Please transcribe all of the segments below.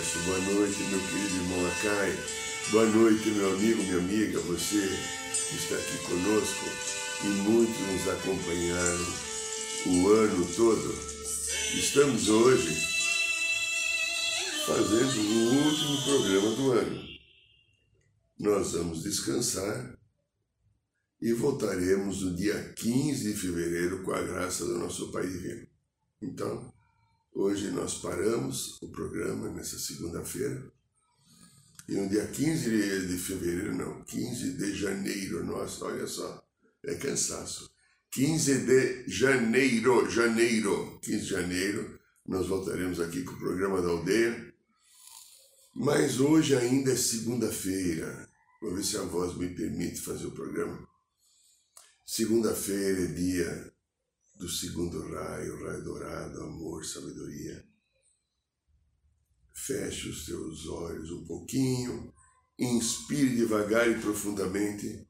Boa noite, meu querido irmão Acai. Boa noite, meu amigo, minha amiga, você que está aqui conosco e muitos nos acompanharam o ano todo. Estamos hoje fazendo o último programa do ano. Nós vamos descansar e voltaremos no dia 15 de fevereiro com a graça do nosso Pai Divino. Então, hoje nós paramos o programa nessa segunda-feira e no dia 15 de fevereiro, não, 15 de janeiro, nossa, olha só, é cansaço. 15 de janeiro, janeiro, 15 de janeiro, nós voltaremos aqui com o programa da aldeia. Mas hoje ainda é segunda-feira. Vou ver se a voz me permite fazer o programa. Segunda-feira é dia do segundo raio, raio dourado, amor, sabedoria. Feche os teus olhos um pouquinho, inspire devagar e profundamente.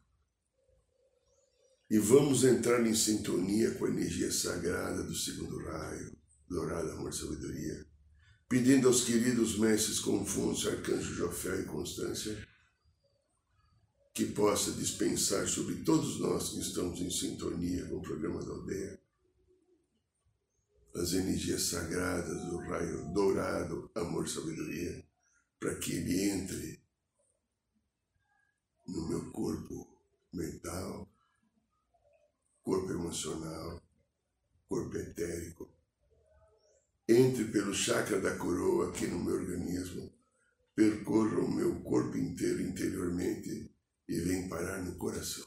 E vamos entrar em sintonia com a energia sagrada do segundo raio, dourado amor, sabedoria, pedindo aos queridos mestres Confúcio, Arcanjo Jofé e Constância que possa dispensar sobre todos nós que estamos em sintonia com o programa da aldeia as energias sagradas do raio dourado, amor, sabedoria, para que ele entre no meu corpo mental, corpo emocional, corpo etérico. Entre pelo chakra da coroa aqui no meu organismo, percorra o meu corpo inteiro interiormente e vem parar no coração.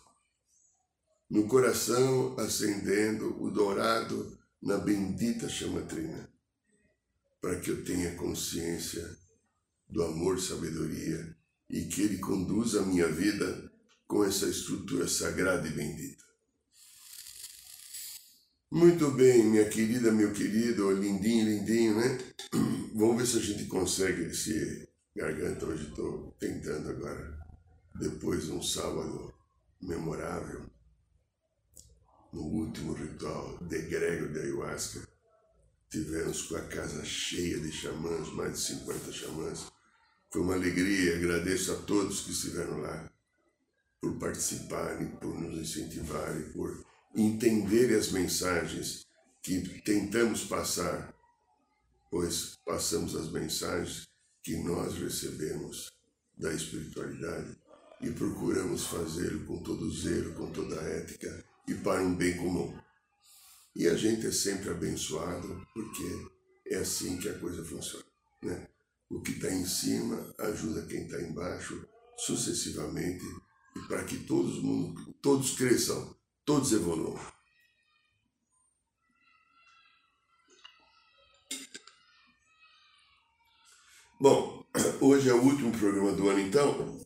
No coração, acendendo o dourado na bendita chama trina, para que eu tenha consciência do amor, sabedoria e que ele conduza a minha vida com essa estrutura sagrada e bendita. Muito bem, minha querida, meu querido, lindinho, lindinho, né? Vamos ver se a gente consegue esse garganta. Hoje estou tentando agora, depois de um sábado memorável no último ritual de Grego de Ayahuasca, tivemos com a casa cheia de xamãs, mais de 50 xamãs. Foi uma alegria, agradeço a todos que estiveram lá por participarem, por nos incentivarem, por entenderem as mensagens que tentamos passar, pois passamos as mensagens que nós recebemos da espiritualidade e procuramos fazê-lo com todo zelo, com toda a ética e para um bem comum. E a gente é sempre abençoado porque é assim que a coisa funciona. Né? O que está em cima ajuda quem está embaixo sucessivamente e para que todos, mundo, todos cresçam, todos evoluam. Bom, hoje é o último programa do ano então.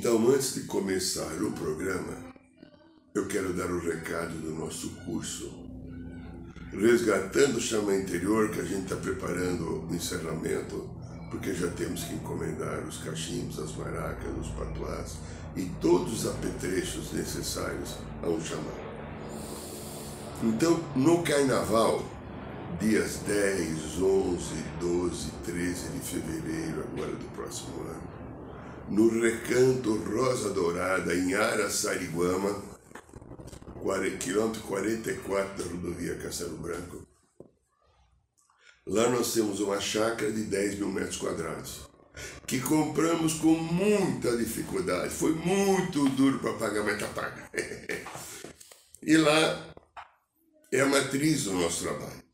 Então, antes de começar o programa, eu quero dar o recado do nosso curso Resgatando o Chama Interior, que a gente está preparando o encerramento, porque já temos que encomendar os cachimbos, as maracas, os patuás e todos os apetrechos necessários a um xamã. Então, no carnaval, dias 10, 11, 12, 13 de fevereiro, agora do próximo ano, no recanto Rosa Dourada, em Araçariguama, quilômetro 44 da rodovia Castelo Branco. Lá nós temos uma chácara de 10 mil metros quadrados, que compramos com muita dificuldade. Foi muito duro para pagar, mas tá paga. e lá é a matriz do nosso trabalho.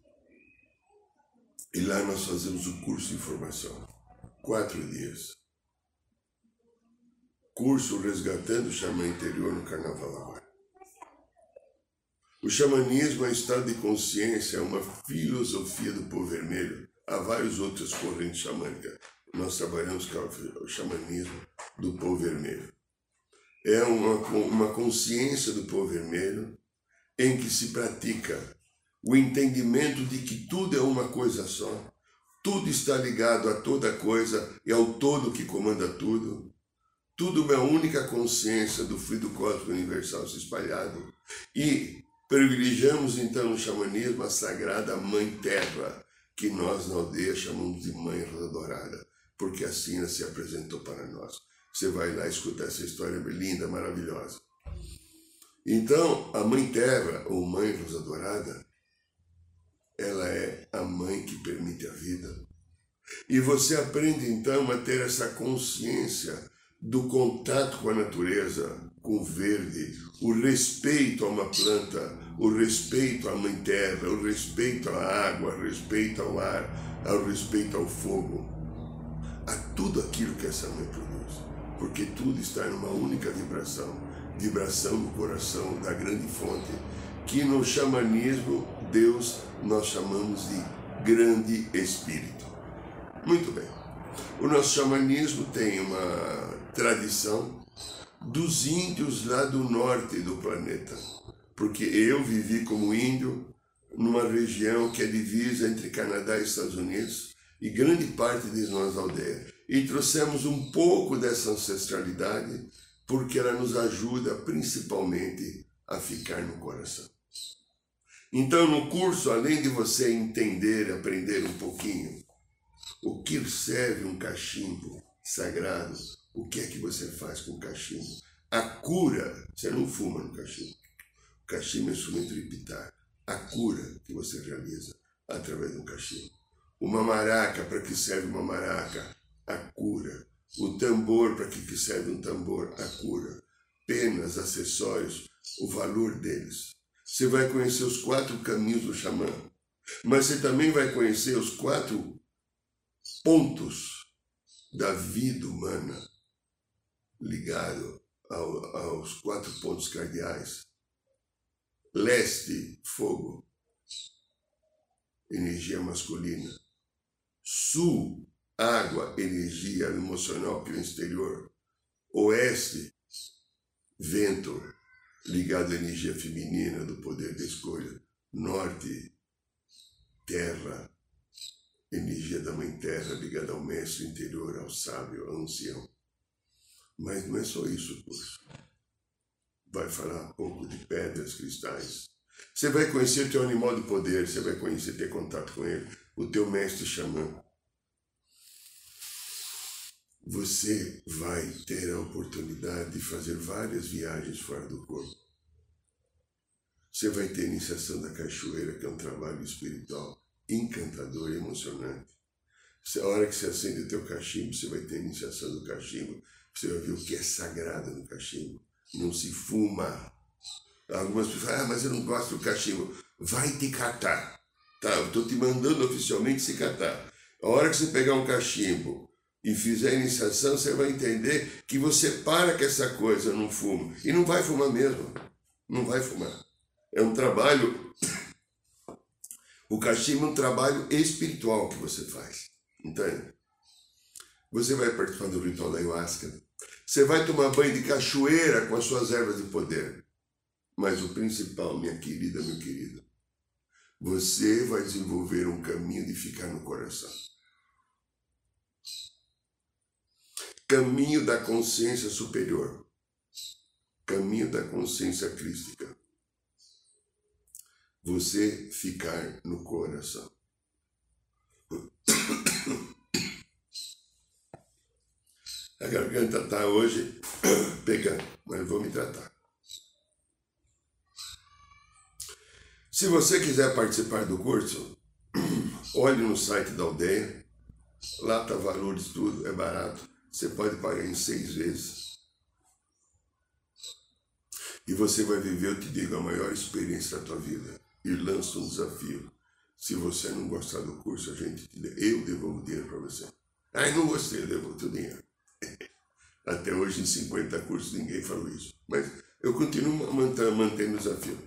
E lá nós fazemos o curso de formação. Quatro dias. Curso Resgatando o Xamã Interior no Carnaval agora. O xamanismo é estado de consciência, é uma filosofia do povo vermelho. Há várias outras correntes xamânicas. Nós trabalhamos com o xamanismo do povo vermelho. É uma, uma consciência do povo vermelho em que se pratica o entendimento de que tudo é uma coisa só, tudo está ligado a toda coisa e ao todo que comanda tudo. Tudo uma única consciência do fluido cósmico universal se espalhado. E privilegiamos então no xamanismo a sagrada Mãe Terra, que nós na aldeia chamamos de Mãe Dourada, porque assim ela se apresentou para nós. Você vai lá escutar essa história linda, maravilhosa. Então, a Mãe Terra, ou Mãe Rosa Dourada, ela é a mãe que permite a vida. E você aprende então a ter essa consciência do contato com a natureza, com o verde, o respeito a uma planta, o respeito à mãe terra, o respeito à água, o respeito ao ar, o respeito ao fogo, a tudo aquilo que essa mãe produz. Porque tudo está numa única vibração, vibração do coração, da grande fonte, que no xamanismo Deus nós chamamos de grande espírito. Muito bem. O nosso xamanismo tem uma tradição dos índios lá do norte do planeta, porque eu vivi como índio numa região que é divisa entre Canadá e Estados Unidos e grande parte de nós aldeia. E trouxemos um pouco dessa ancestralidade porque ela nos ajuda principalmente a ficar no coração. Então, no curso, além de você entender, aprender um pouquinho o que serve um cachimbo sagrado, o que é que você faz com o cachimbo? A cura, você não fuma no cachimbo. O cachimbo é instrumento de pitar. A cura que você realiza através do cachimbo. Uma maraca, para que serve uma maraca? A cura. O tambor, para que serve um tambor? A cura. Penas, acessórios, o valor deles. Você vai conhecer os quatro caminhos do xamã, mas você também vai conhecer os quatro pontos da vida humana ligado ao, aos quatro pontos cardeais. Leste, fogo, energia masculina. Sul, água, energia emocional pelo exterior. Oeste, vento, ligado à energia feminina do poder da escolha. Norte, terra, energia da mãe terra ligada ao mestre interior, ao sábio, ao ancião. Mas não é só isso o. Vai falar um pouco de pedras, cristais. Você vai conhecer o teu animal de poder, você vai conhecer, ter contato com ele, o teu mestre xamã. Você vai ter a oportunidade de fazer várias viagens fora do corpo. Você vai ter a iniciação da cachoeira, que é um trabalho espiritual encantador e emocionante. A hora que você acende o teu cachimbo, você vai ter a iniciação do cachimbo, você vai ver o que é sagrado no cachimbo. Não se fuma. Algumas pessoas falam, ah, mas eu não gosto do cachimbo. Vai te catar. Tá, eu estou te mandando oficialmente se catar. A hora que você pegar um cachimbo e fizer a iniciação, você vai entender que você para com essa coisa, não fuma. E não vai fumar mesmo. Não vai fumar. É um trabalho. O cachimbo é um trabalho espiritual que você faz. Entende? Você vai participar do ritual da ayahuasca. Você vai tomar banho de cachoeira com as suas ervas de poder. Mas o principal, minha querida, meu querido, você vai desenvolver um caminho de ficar no coração. Caminho da consciência superior. Caminho da consciência crística. Você ficar no coração. A garganta está hoje pegando, mas vou me tratar. Se você quiser participar do curso, olhe no site da aldeia. Lá está valores, tudo, é barato. Você pode pagar em seis vezes. E você vai viver, eu te digo, a maior experiência da tua vida. E lança um desafio. Se você não gostar do curso, a gente, eu devolvo o dinheiro para você. Ah, não gostei, eu devolvo o dinheiro. Até hoje, em 50 cursos, ninguém falou isso. Mas eu continuo mantendo o desafio.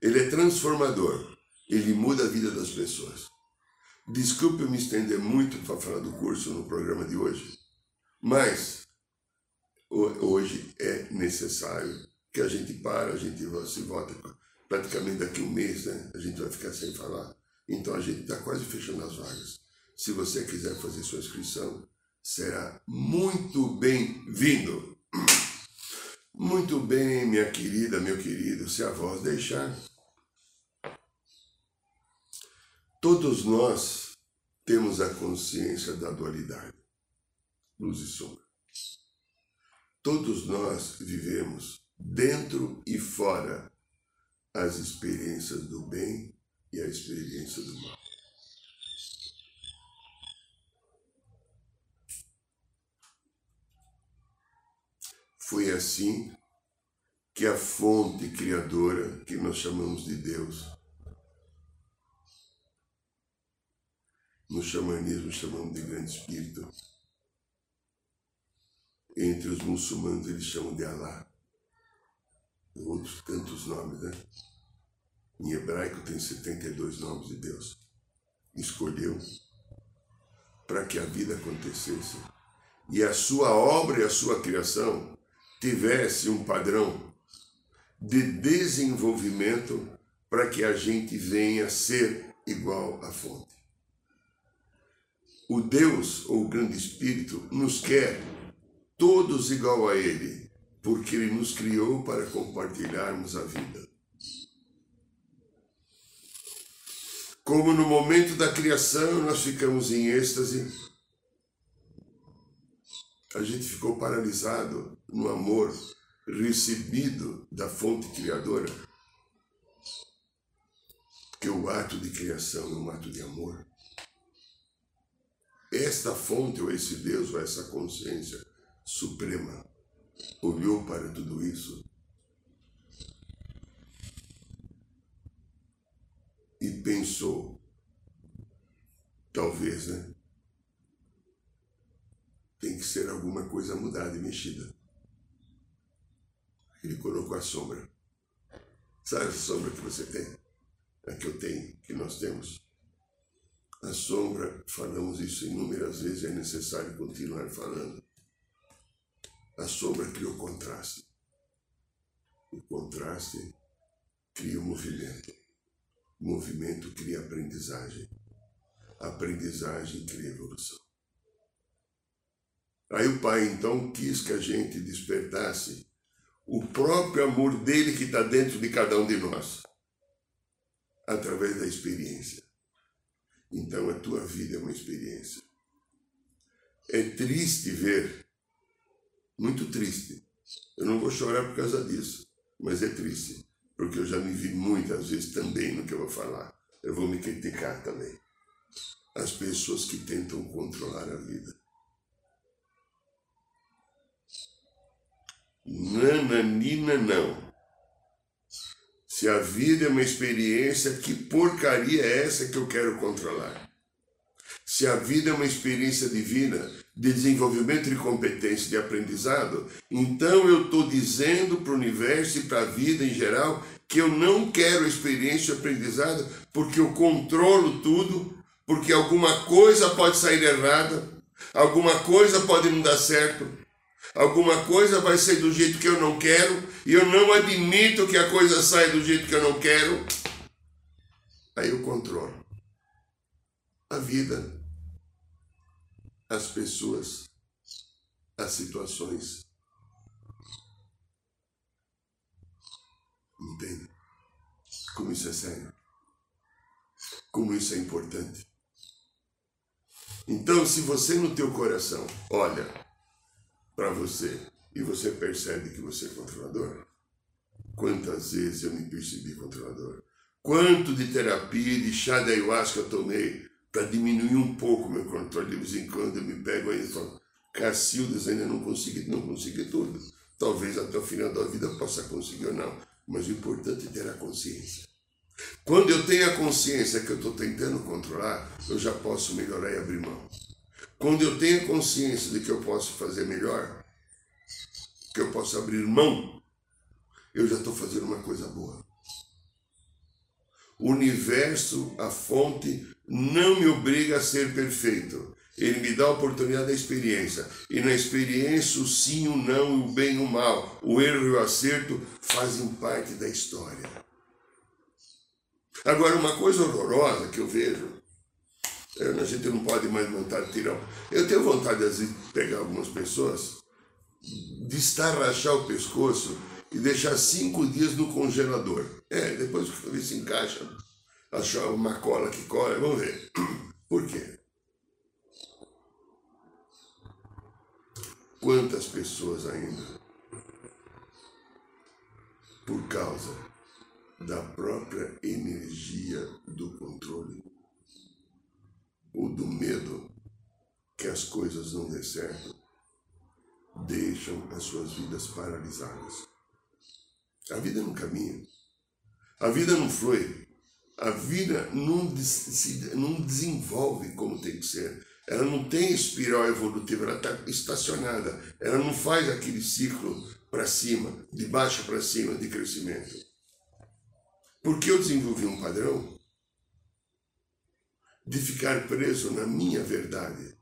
Ele é transformador. Ele muda a vida das pessoas. Desculpe me estender muito para falar do curso no programa de hoje, mas hoje é necessário que a gente para, a gente se volta praticamente daqui a um mês, né? A gente vai ficar sem falar. Então a gente está quase fechando as vagas. Se você quiser fazer sua inscrição, será muito bem-vindo. Muito bem, minha querida, meu querido, se a voz deixar. Todos nós temos a consciência da dualidade, luz e sombra. Todos nós vivemos dentro e fora as experiências do bem e a experiência do mal. Foi assim que a fonte criadora, que nós chamamos de Deus, no xamanismo chamamos de Grande Espírito, entre os muçulmanos eles chamam de Alá, outros tantos nomes, né? Em hebraico tem 72 nomes de Deus. Escolheu para que a vida acontecesse e a sua obra e a sua criação tivesse um padrão de desenvolvimento para que a gente venha ser igual à fonte. O Deus, ou o Grande Espírito, nos quer todos igual a Ele, porque Ele nos criou para compartilharmos a vida. Como no momento da criação nós ficamos em êxtase, a gente ficou paralisado no amor recebido da fonte criadora. Porque o ato de criação é um ato de amor. Esta fonte, ou esse Deus, ou essa consciência suprema, olhou para tudo isso e pensou, talvez, né? tem que ser alguma coisa mudada e mexida. Ele colocou a sombra. Sabe a sombra que você tem? A que eu tenho, que nós temos. A sombra, falamos isso inúmeras vezes, é necessário continuar falando. A sombra cria o contraste. O contraste cria o movimento. O movimento cria aprendizagem. A aprendizagem cria evolução. Aí o Pai então quis que a gente despertasse o próprio amor dele que está dentro de cada um de nós, através da experiência. Então a tua vida é uma experiência. É triste ver, muito triste. Eu não vou chorar por causa disso, mas é triste, porque eu já me vi muitas vezes também no que eu vou falar. Eu vou me criticar também. As pessoas que tentam controlar a vida. Nananina não. Se a vida é uma experiência, que porcaria é essa que eu quero controlar? Se a vida é uma experiência divina, de desenvolvimento de competência, de aprendizado, então eu estou dizendo para o universo e para a vida em geral que eu não quero experiência de aprendizado porque eu controlo tudo, porque alguma coisa pode sair errada, alguma coisa pode não dar certo, alguma coisa vai ser do jeito que eu não quero e eu não admito que a coisa saia do jeito que eu não quero, aí eu controlo a vida, as pessoas, as situações. Entende? Como isso é sério. Como isso é importante. Então, se você no teu coração olha para você e você percebe que você é controlador? Quantas vezes eu me percebi controlador? Quanto de terapia, de chá de ayahuasca eu tomei para diminuir um pouco meu controle? De vez em quando eu me pego ainda e falo, Cacildas, ainda não consegui, não consegui tudo. Talvez até o final da vida possa conseguir ou não. Mas o importante é ter a consciência. Quando eu tenho a consciência que eu estou tentando controlar, eu já posso melhorar e abrir mão. Quando eu tenho consciência de que eu posso fazer melhor, que eu posso abrir mão, eu já estou fazendo uma coisa boa. O universo, a fonte, não me obriga a ser perfeito. Ele me dá a oportunidade da experiência. E na experiência, o sim, o não, o bem o mal, o erro e o acerto fazem parte da história. Agora, uma coisa horrorosa que eu vejo, a gente não pode mais montar tirão. Eu tenho vontade, às vezes, de pegar algumas pessoas, de estarrachar o pescoço e deixar cinco dias no congelador. É, depois que ver se encaixa, achar uma cola que cola, vamos ver. Por quê? Quantas pessoas ainda, por causa da própria energia do controle ou do medo que as coisas não dê certo, deixam as suas vidas paralisadas. A vida não caminha, a vida não flui, a vida não, não desenvolve como tem que ser. Ela não tem espiral evolutiva, ela está estacionada. Ela não faz aquele ciclo para cima, de baixo para cima, de crescimento. Porque eu desenvolvi um padrão de ficar preso na minha verdade.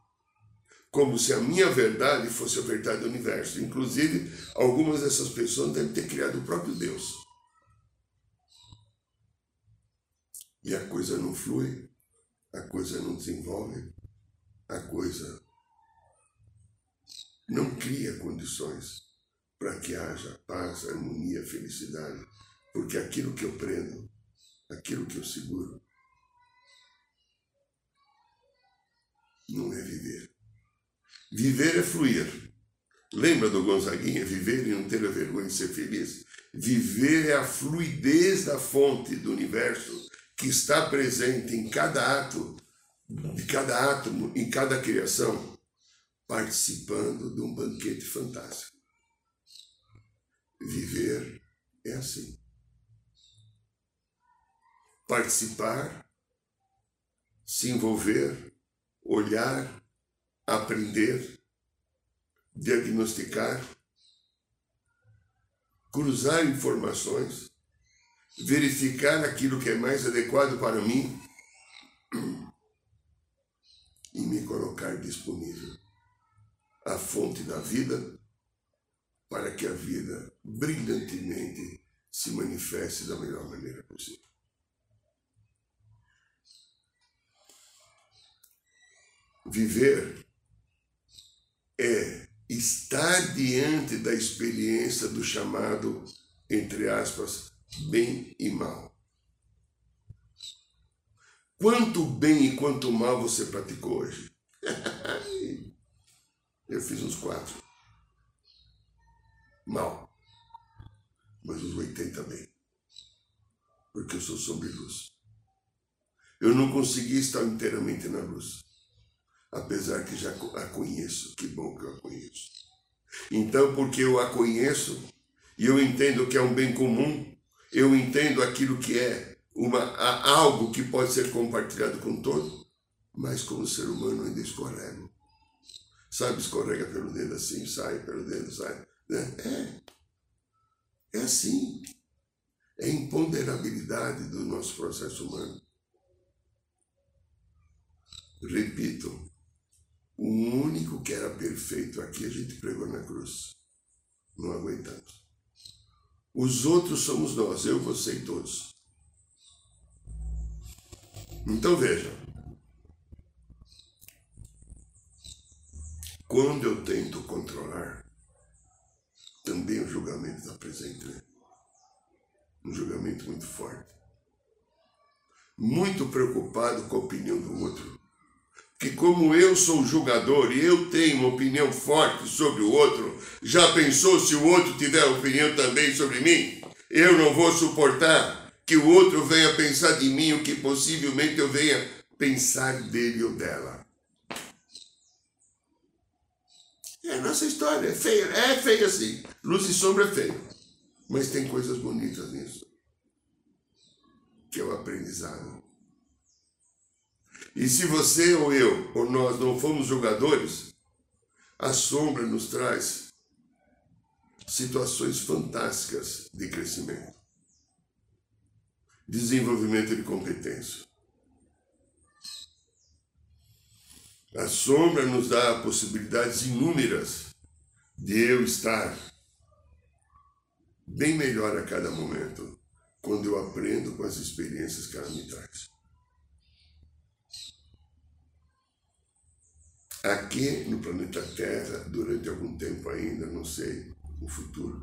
Como se a minha verdade fosse a verdade do universo. Inclusive, algumas dessas pessoas devem ter criado o próprio Deus. E a coisa não flui, a coisa não desenvolve, a coisa não cria condições para que haja paz, harmonia, felicidade, porque aquilo que eu prendo, aquilo que eu seguro, não é viver. Viver é fluir. Lembra do Gonzaguinha? Viver e não ter a vergonha de ser feliz. Viver é a fluidez da fonte do universo que está presente em cada ato de cada átomo, em cada criação, participando de um banquete fantástico. Viver é assim. Participar, se envolver, olhar, aprender, diagnosticar, cruzar informações, verificar aquilo que é mais adequado para mim e me colocar disponível à fonte da vida para que a vida brilhantemente se manifeste da melhor maneira possível. Viver é estar diante da experiência do chamado, entre aspas, bem e mal. Quanto bem e quanto mal você praticou hoje? Eu fiz uns quatro. Mal. Mas os 80 bem. Porque eu sou sombra e luz. Eu não consegui estar inteiramente na luz. Apesar que já a conheço. Que bom que eu a conheço. Então, porque eu a conheço e eu entendo que é um bem comum, eu entendo aquilo que é uma, algo que pode ser compartilhado com todos, mas como ser humano ainda escorrega. Sabe, escorrega pelo dedo assim, sai pelo dedo, sai. Né? É. É assim. É a imponderabilidade do nosso processo humano. Repito, o único que era perfeito aqui a gente pregou na cruz. Não aguentamos. Os outros somos nós, eu, você e todos. Então veja, quando eu tento controlar, também o julgamento está presente, né? Um julgamento muito forte. Muito preocupado com a opinião do outro. Que como eu sou julgador e eu tenho uma opinião forte sobre o outro, já pensou se o outro tiver opinião também sobre mim? Eu não vou suportar que o outro venha pensar de mim o que possivelmente eu venha pensar dele ou dela. É a nossa história, é feia, é feia sim. Luz e sombra é feio, mas tem coisas bonitas nisso. que é o aprendizado. E se você ou eu ou nós não fomos jogadores, a sombra nos traz situações fantásticas de crescimento, desenvolvimento de competência. A sombra nos dá possibilidades inúmeras de eu estar bem melhor a cada momento quando eu aprendo com as experiências que ela me traz. Aqui no planeta Terra, durante algum tempo ainda, não sei, no futuro,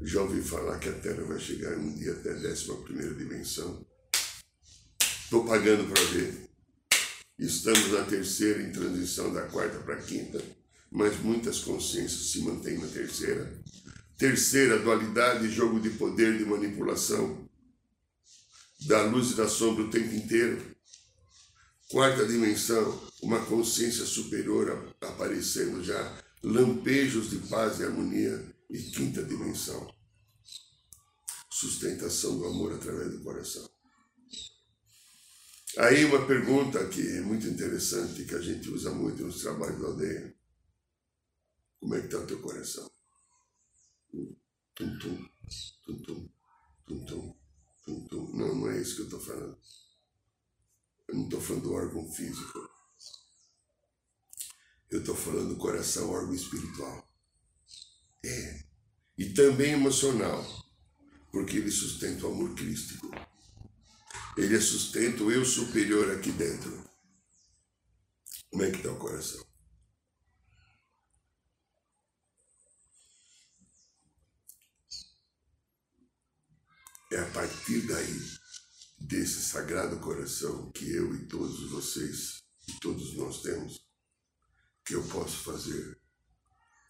já ouvi falar que a Terra vai chegar um dia até a 11 dimensão. Estou pagando para ver. Estamos na terceira, em transição da quarta para a quinta, mas muitas consciências se mantêm na terceira. Terceira, dualidade, jogo de poder, de manipulação, da luz e da sombra o tempo inteiro. Quarta dimensão, uma consciência superior aparecendo já, lampejos de paz e harmonia. E quinta dimensão, sustentação do amor através do coração. Aí uma pergunta que é muito interessante, que a gente usa muito nos trabalhos da aldeia. Como é que está o teu coração? Tum, tum, tum, tum, tum, tum, tum, tum. Não, não é isso que eu estou falando. Eu não estou falando do órgão físico. Eu estou falando do coração, órgão espiritual. É. E também emocional, porque ele sustenta o amor crístico. Ele sustenta o eu superior aqui dentro. Como é que está o coração? É a partir daí, desse sagrado coração que eu e todos vocês e todos nós temos, que eu posso fazer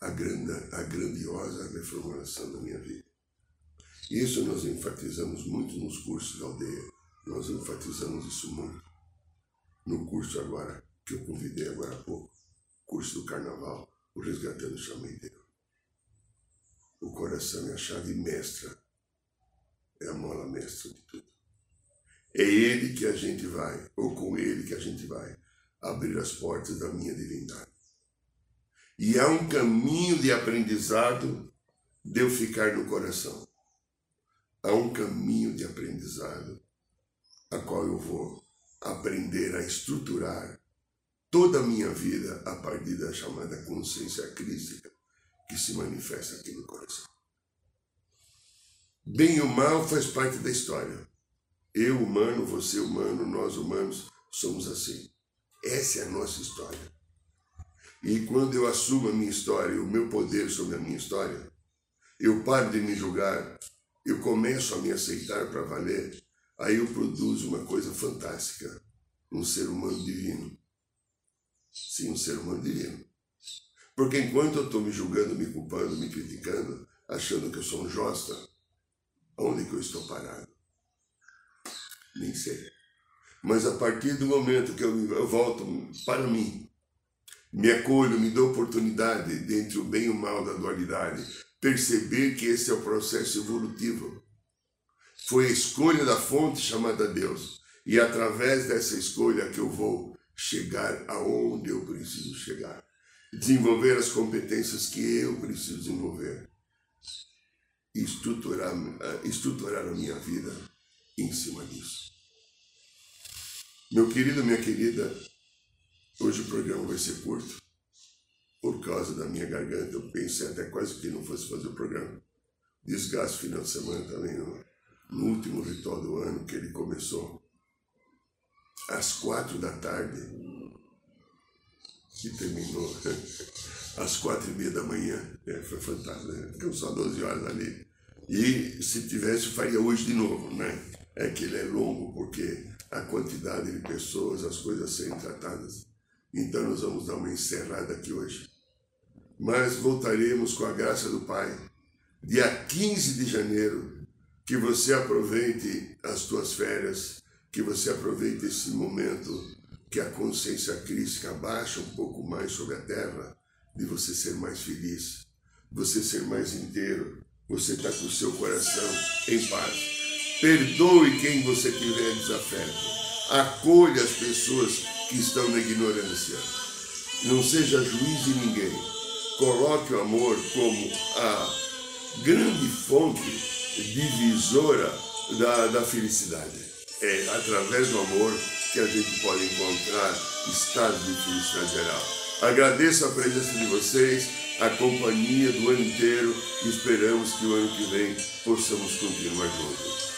a, grande, a grandiosa reformulação da minha vida. Isso nós enfatizamos muito nos cursos da aldeia. Nós enfatizamos isso muito. No curso agora, que eu convidei agora há pouco, curso do carnaval, o Resgatando o Chameiteiro. O coração é a chave mestra é a mola mestra de tudo. É ele que a gente vai, ou com ele que a gente vai, abrir as portas da minha divindade. E há um caminho de aprendizado de eu ficar no coração. Há um caminho de aprendizado a qual eu vou aprender a estruturar toda a minha vida a partir da chamada consciência crística que se manifesta aqui no coração. Bem ou mal faz parte da história. Eu, humano, você, humano, nós, humanos, somos assim. Essa é a nossa história. E quando eu assumo a minha história, o meu poder sobre a minha história, eu paro de me julgar, eu começo a me aceitar para valer, aí eu produzo uma coisa fantástica, um ser humano divino. Sim, um ser humano divino. Porque enquanto eu estou me julgando, me culpando, me criticando, achando que eu sou um josta, Onde que eu estou parado? Nem sei. Mas a partir do momento que eu, eu volto para mim, me acolho, me dou oportunidade, dentre o bem e o mal da dualidade, perceber que esse é o processo evolutivo. Foi a escolha da fonte chamada Deus. E através dessa escolha que eu vou chegar aonde eu preciso chegar. Desenvolver as competências que eu preciso desenvolver estruturar, eh, estruturar a minha vida em cima disso. Meu querido, minha querida, hoje o programa vai ser curto. Por causa da minha garganta, eu pensei até quase que não fosse fazer o programa. Desgaste final de semana também, no, no último ritual do ano, que ele começou às quatro da tarde e terminou às quatro e meia da manhã. É, foi fantástico, né? Ficamos só 12 horas ali. E se tivesse, faria hoje de novo, né? É que ele é longo porque a quantidade de pessoas, as coisas serem tratadas. Então nós vamos dar uma encerrada aqui hoje. Mas voltaremos com a graça do Pai. Dia 15 de janeiro, que você aproveite as tuas férias, que você aproveite esse momento que a consciência crística baixa um pouco mais sobre a terra, de você ser mais feliz, você ser mais inteiro, você está com o seu coração em paz. Perdoe quem você tiver desafeto. Acolha as pessoas que estão na ignorância. Não seja juiz de ninguém. Coloque o amor como a grande fonte divisora da, da felicidade. É através do amor que a gente pode encontrar estado de felicidade geral. Agradeço a presença de vocês, a companhia do ano inteiro e esperamos que o ano que vem possamos continuar juntos.